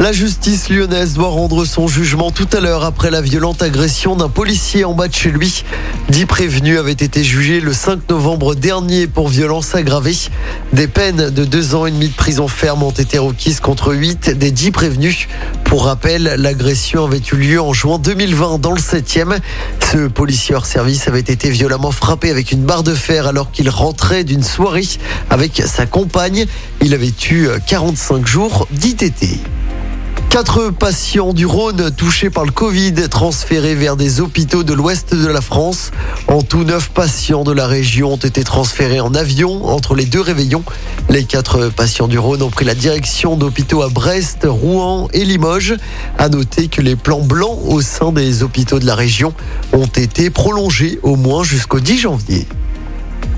La justice lyonnaise doit rendre son jugement tout à l'heure après la violente agression d'un policier en bas de chez lui. Dix prévenus avaient été jugés le 5 novembre dernier pour violence aggravée. Des peines de deux ans et demi de prison ferme ont été requises contre huit des dix prévenus. Pour rappel, l'agression avait eu lieu en juin 2020 dans le 7e. Ce policier hors service avait été violemment frappé avec une barre de fer alors qu'il rentrait d'une soirée avec sa compagne. Il avait eu 45 jours d'ITT. Quatre patients du Rhône touchés par le Covid transférés vers des hôpitaux de l'ouest de la France. En tout, neuf patients de la région ont été transférés en avion entre les deux réveillons. Les quatre patients du Rhône ont pris la direction d'hôpitaux à Brest, Rouen et Limoges. À noter que les plans blancs au sein des hôpitaux de la région ont été prolongés au moins jusqu'au 10 janvier.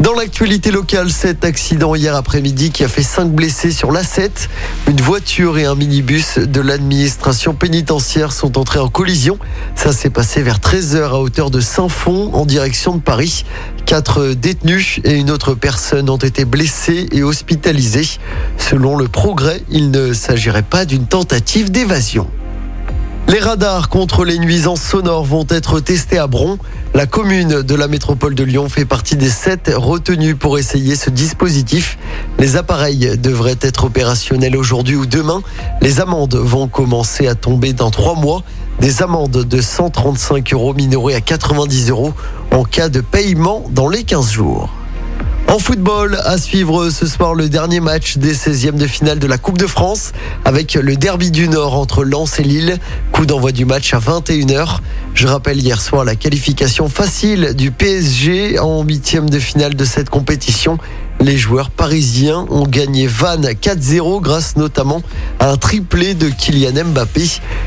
Dans l'actualité locale, cet accident hier après-midi qui a fait 5 blessés sur l'A7. Une voiture et un minibus de l'administration pénitentiaire sont entrés en collision. Ça s'est passé vers 13h à hauteur de Saint-Fond en direction de Paris. Quatre détenus et une autre personne ont été blessés et hospitalisés. Selon le progrès, il ne s'agirait pas d'une tentative d'évasion. Les radars contre les nuisances sonores vont être testés à Bron. La commune de la métropole de Lyon fait partie des sept retenues pour essayer ce dispositif. Les appareils devraient être opérationnels aujourd'hui ou demain. Les amendes vont commencer à tomber dans trois mois. Des amendes de 135 euros minorées à 90 euros en cas de paiement dans les 15 jours. En football, à suivre ce soir le dernier match des 16e de finale de la Coupe de France avec le derby du Nord entre Lens et Lille. Coup d'envoi du match à 21h. Je rappelle hier soir la qualification facile du PSG en huitième de finale de cette compétition. Les joueurs parisiens ont gagné Vannes 4-0 grâce notamment à un triplé de Kylian Mbappé.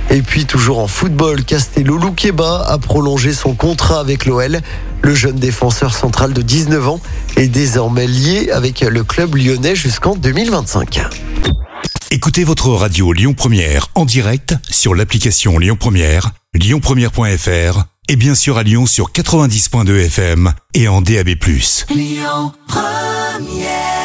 Et puis toujours en football, Castello Luqueba a prolongé son contrat avec l'OL. Le jeune défenseur central de 19 ans est désormais lié avec le club lyonnais jusqu'en 2025. Écoutez votre radio Lyon Première en direct sur l'application Lyon Première, lyonpremière.fr et bien sûr à Lyon sur 90.2 FM et en DAB+. Lyon Première